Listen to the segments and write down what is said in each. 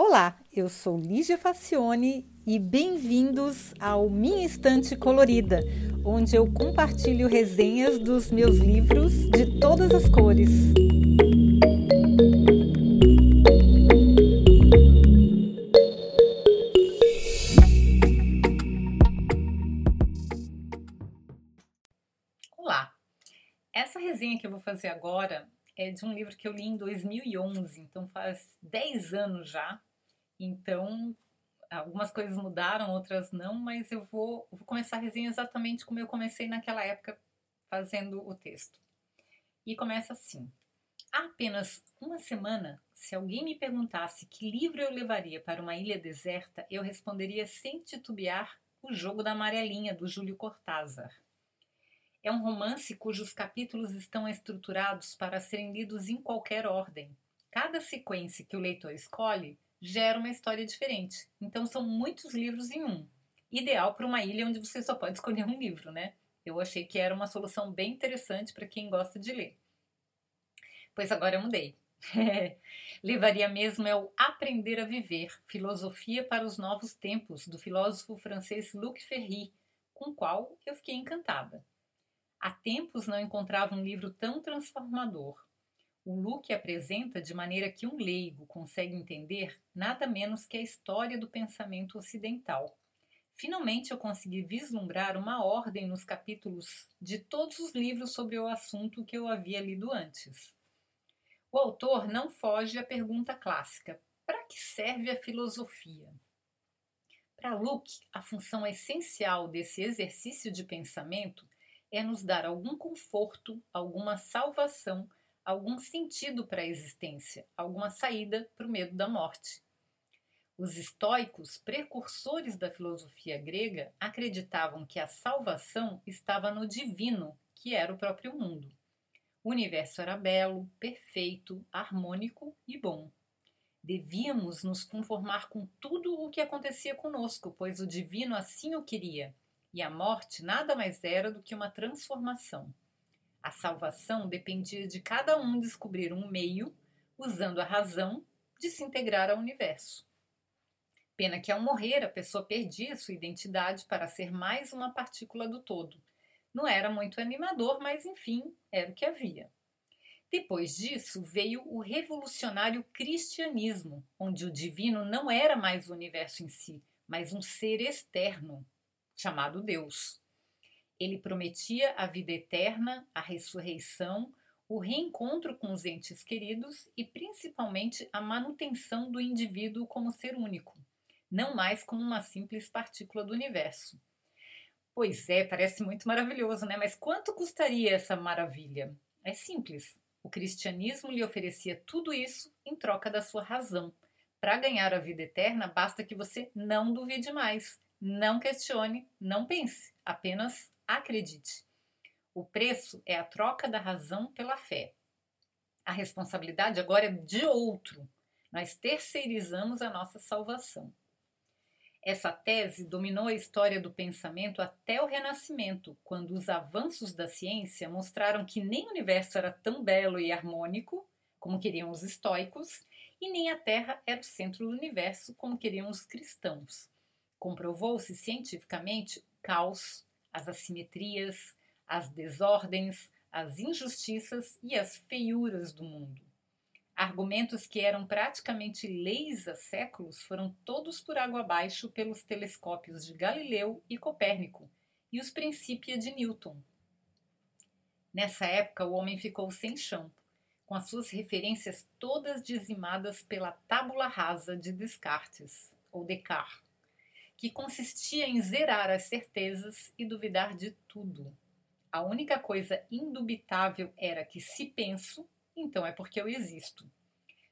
Olá, eu sou Lígia Facione e bem-vindos ao Minha Estante Colorida, onde eu compartilho resenhas dos meus livros de todas as cores. Olá! Essa resenha que eu vou fazer agora é de um livro que eu li em 2011, então faz 10 anos já, então, algumas coisas mudaram, outras não, mas eu vou, vou começar a resenha exatamente como eu comecei naquela época fazendo o texto. E começa assim: Há apenas uma semana, se alguém me perguntasse que livro eu levaria para uma ilha deserta, eu responderia sem titubear O Jogo da Amarelinha, do Júlio Cortázar. É um romance cujos capítulos estão estruturados para serem lidos em qualquer ordem. Cada sequência que o leitor escolhe gera uma história diferente. Então são muitos livros em um. Ideal para uma ilha onde você só pode escolher um livro, né? Eu achei que era uma solução bem interessante para quem gosta de ler. Pois agora eu mudei. Levaria mesmo é o Aprender a Viver, Filosofia para os Novos Tempos, do filósofo francês Luc Ferry, com o qual eu fiquei encantada. Há tempos não encontrava um livro tão transformador. O Luke apresenta de maneira que um leigo consegue entender nada menos que a história do pensamento ocidental. Finalmente eu consegui vislumbrar uma ordem nos capítulos de todos os livros sobre o assunto que eu havia lido antes. O autor não foge à pergunta clássica: para que serve a filosofia? Para Luke, a função essencial desse exercício de pensamento é nos dar algum conforto, alguma salvação algum sentido para a existência, alguma saída para o medo da morte. Os estoicos, precursores da filosofia grega, acreditavam que a salvação estava no divino, que era o próprio mundo. O universo era belo, perfeito, harmônico e bom. Devíamos nos conformar com tudo o que acontecia conosco, pois o divino assim o queria, e a morte nada mais era do que uma transformação. A salvação dependia de cada um descobrir um meio, usando a razão, de se integrar ao universo. Pena que ao morrer a pessoa perdia sua identidade para ser mais uma partícula do todo. Não era muito animador, mas enfim, era o que havia. Depois disso veio o revolucionário cristianismo, onde o divino não era mais o universo em si, mas um ser externo, chamado Deus. Ele prometia a vida eterna, a ressurreição, o reencontro com os entes queridos e principalmente a manutenção do indivíduo como ser único, não mais como uma simples partícula do universo. Pois é, parece muito maravilhoso, né? Mas quanto custaria essa maravilha? É simples. O cristianismo lhe oferecia tudo isso em troca da sua razão. Para ganhar a vida eterna, basta que você não duvide mais, não questione, não pense, apenas Acredite. O preço é a troca da razão pela fé. A responsabilidade agora é de outro. Nós terceirizamos a nossa salvação. Essa tese dominou a história do pensamento até o Renascimento, quando os avanços da ciência mostraram que nem o universo era tão belo e harmônico como queriam os estoicos, e nem a Terra era o centro do universo como queriam os cristãos. Comprovou-se cientificamente caos, as assimetrias, as desordens, as injustiças e as feiuras do mundo. Argumentos que eram praticamente leis há séculos foram todos por água abaixo pelos telescópios de Galileu e Copérnico e os Princípia de Newton. Nessa época, o homem ficou sem chão, com as suas referências todas dizimadas pela tábula rasa de Descartes, ou Descartes que consistia em zerar as certezas e duvidar de tudo. A única coisa indubitável era que se penso, então é porque eu existo.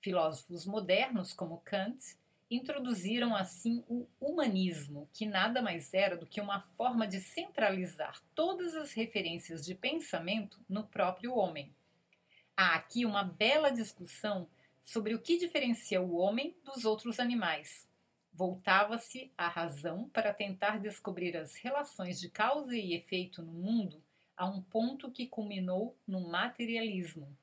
Filósofos modernos como Kant introduziram assim o humanismo, que nada mais era do que uma forma de centralizar todas as referências de pensamento no próprio homem. Há aqui uma bela discussão sobre o que diferencia o homem dos outros animais, Voltava-se à razão para tentar descobrir as relações de causa e efeito no mundo a um ponto que culminou no materialismo.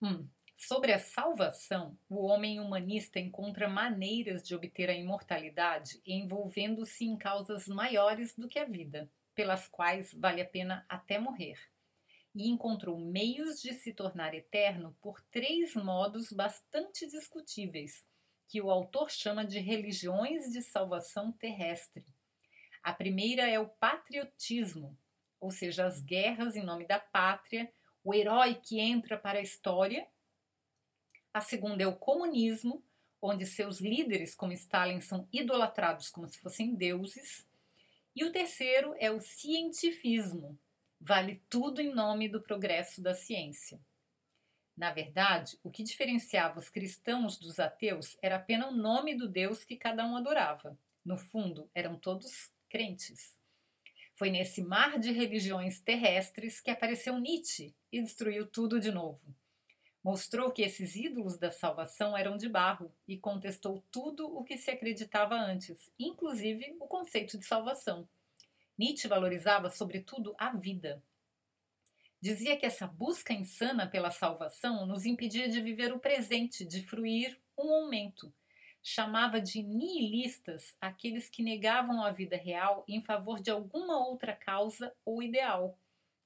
Hum, Sobre a salvação, o homem humanista encontra maneiras de obter a imortalidade envolvendo-se em causas maiores do que a vida, pelas quais vale a pena até morrer. E encontrou meios de se tornar eterno por três modos bastante discutíveis, que o autor chama de religiões de salvação terrestre. A primeira é o patriotismo, ou seja, as guerras em nome da pátria, o herói que entra para a história a segunda é o comunismo, onde seus líderes, como Stalin, são idolatrados como se fossem deuses. E o terceiro é o cientifismo. Vale tudo em nome do progresso da ciência. Na verdade, o que diferenciava os cristãos dos ateus era apenas o nome do Deus que cada um adorava. No fundo, eram todos crentes. Foi nesse mar de religiões terrestres que apareceu Nietzsche e destruiu tudo de novo. Mostrou que esses ídolos da salvação eram de barro e contestou tudo o que se acreditava antes, inclusive o conceito de salvação. Nietzsche valorizava, sobretudo, a vida. Dizia que essa busca insana pela salvação nos impedia de viver o presente, de fruir um aumento. Chamava de nihilistas aqueles que negavam a vida real em favor de alguma outra causa ou ideal.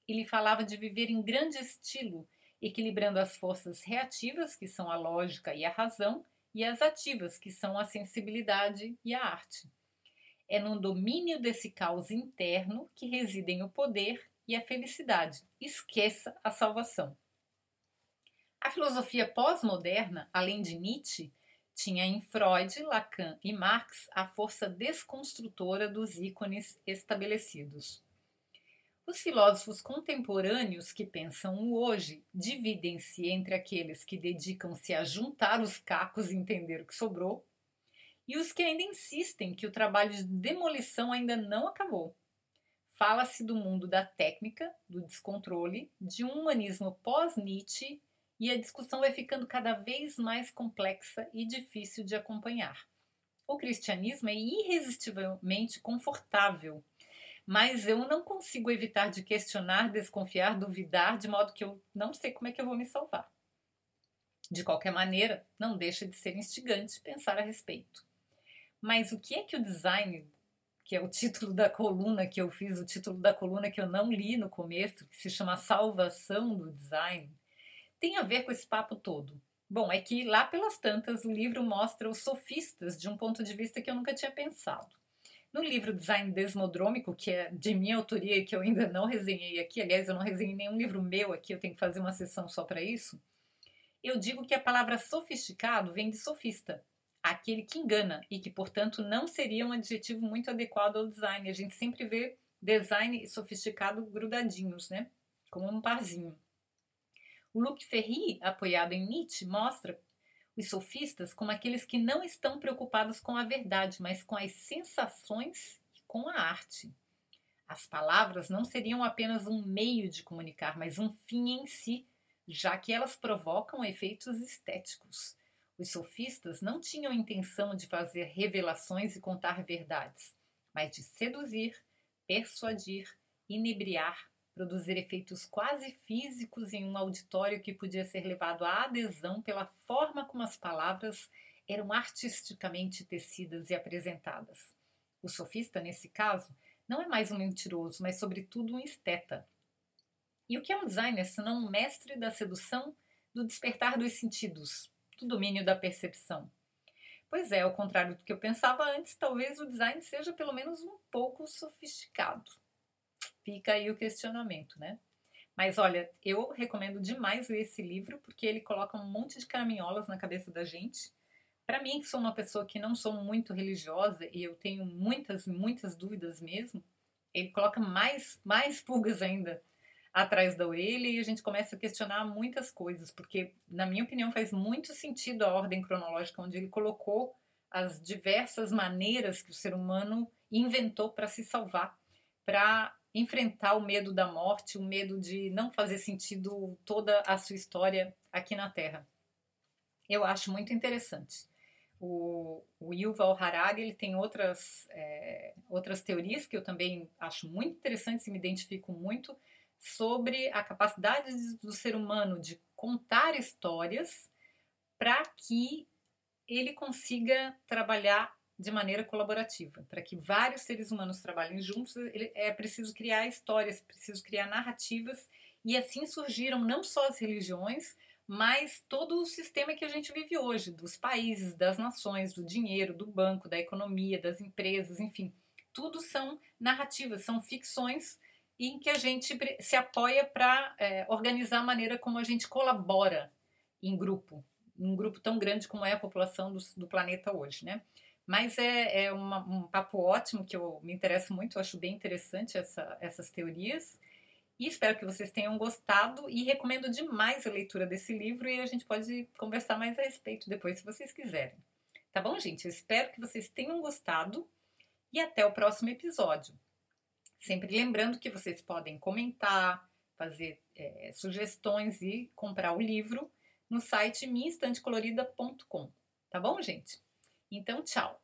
Ele falava de viver em grande estilo equilibrando as forças reativas, que são a lógica e a razão, e as ativas, que são a sensibilidade e a arte. É no domínio desse caos interno que residem o poder e a felicidade. Esqueça a salvação. A filosofia pós-moderna, além de Nietzsche, tinha em Freud, Lacan e Marx a força desconstrutora dos ícones estabelecidos. Os filósofos contemporâneos que pensam o hoje dividem-se entre aqueles que dedicam-se a juntar os cacos e entender o que sobrou, e os que ainda insistem que o trabalho de demolição ainda não acabou. Fala-se do mundo da técnica, do descontrole, de um humanismo pós-Nietzsche, e a discussão vai ficando cada vez mais complexa e difícil de acompanhar. O cristianismo é irresistivelmente confortável mas eu não consigo evitar de questionar, desconfiar, duvidar, de modo que eu não sei como é que eu vou me salvar. De qualquer maneira, não deixa de ser instigante pensar a respeito. Mas o que é que o design, que é o título da coluna que eu fiz, o título da coluna que eu não li no começo, que se chama Salvação do Design, tem a ver com esse papo todo? Bom, é que lá pelas tantas o livro mostra os sofistas de um ponto de vista que eu nunca tinha pensado. No livro Design Desmodrômico, que é de minha autoria e que eu ainda não resenhei aqui, aliás, eu não resenhei nenhum livro meu aqui, eu tenho que fazer uma sessão só para isso. Eu digo que a palavra sofisticado vem de sofista, aquele que engana e que, portanto, não seria um adjetivo muito adequado ao design. A gente sempre vê design sofisticado grudadinhos, né? Como um parzinho. O Luc Ferry, apoiado em Nietzsche, mostra os sofistas como aqueles que não estão preocupados com a verdade, mas com as sensações e com a arte. As palavras não seriam apenas um meio de comunicar, mas um fim em si, já que elas provocam efeitos estéticos. Os sofistas não tinham intenção de fazer revelações e contar verdades, mas de seduzir, persuadir, inebriar, produzir efeitos quase físicos em um auditório que podia ser levado à adesão pela forma como as palavras eram artisticamente tecidas e apresentadas. O sofista, nesse caso, não é mais um mentiroso, mas, sobretudo, um esteta. E o que é um designer senão um mestre da sedução, do despertar dos sentidos, do domínio da percepção? Pois é, ao contrário do que eu pensava antes, talvez o design seja pelo menos um pouco sofisticado. Fica aí o questionamento, né? Mas olha, eu recomendo demais ler esse livro porque ele coloca um monte de caraminholas na cabeça da gente. Para mim, que sou uma pessoa que não sou muito religiosa e eu tenho muitas, muitas dúvidas mesmo, ele coloca mais, mais pulgas ainda atrás da orelha e a gente começa a questionar muitas coisas, porque, na minha opinião, faz muito sentido a ordem cronológica onde ele colocou as diversas maneiras que o ser humano inventou para se salvar, para enfrentar o medo da morte, o medo de não fazer sentido toda a sua história aqui na Terra. Eu acho muito interessante. O, o Yuval Harari ele tem outras, é, outras teorias que eu também acho muito interessantes e me identifico muito sobre a capacidade do ser humano de contar histórias para que ele consiga trabalhar de maneira colaborativa. Para que vários seres humanos trabalhem juntos, é preciso criar histórias, é preciso criar narrativas, e assim surgiram não só as religiões, mas todo o sistema que a gente vive hoje, dos países, das nações, do dinheiro, do banco, da economia, das empresas, enfim, tudo são narrativas, são ficções em que a gente se apoia para é, organizar a maneira como a gente colabora em grupo, um grupo tão grande como é a população do, do planeta hoje, né? Mas é, é uma, um papo ótimo que eu me interesso muito, eu acho bem interessante essa, essas teorias. E espero que vocês tenham gostado e recomendo demais a leitura desse livro e a gente pode conversar mais a respeito depois, se vocês quiserem. Tá bom, gente? Eu espero que vocês tenham gostado e até o próximo episódio. Sempre lembrando que vocês podem comentar, fazer é, sugestões e comprar o livro no site minhaestantecolorida.com. Tá bom, gente? Então, tchau!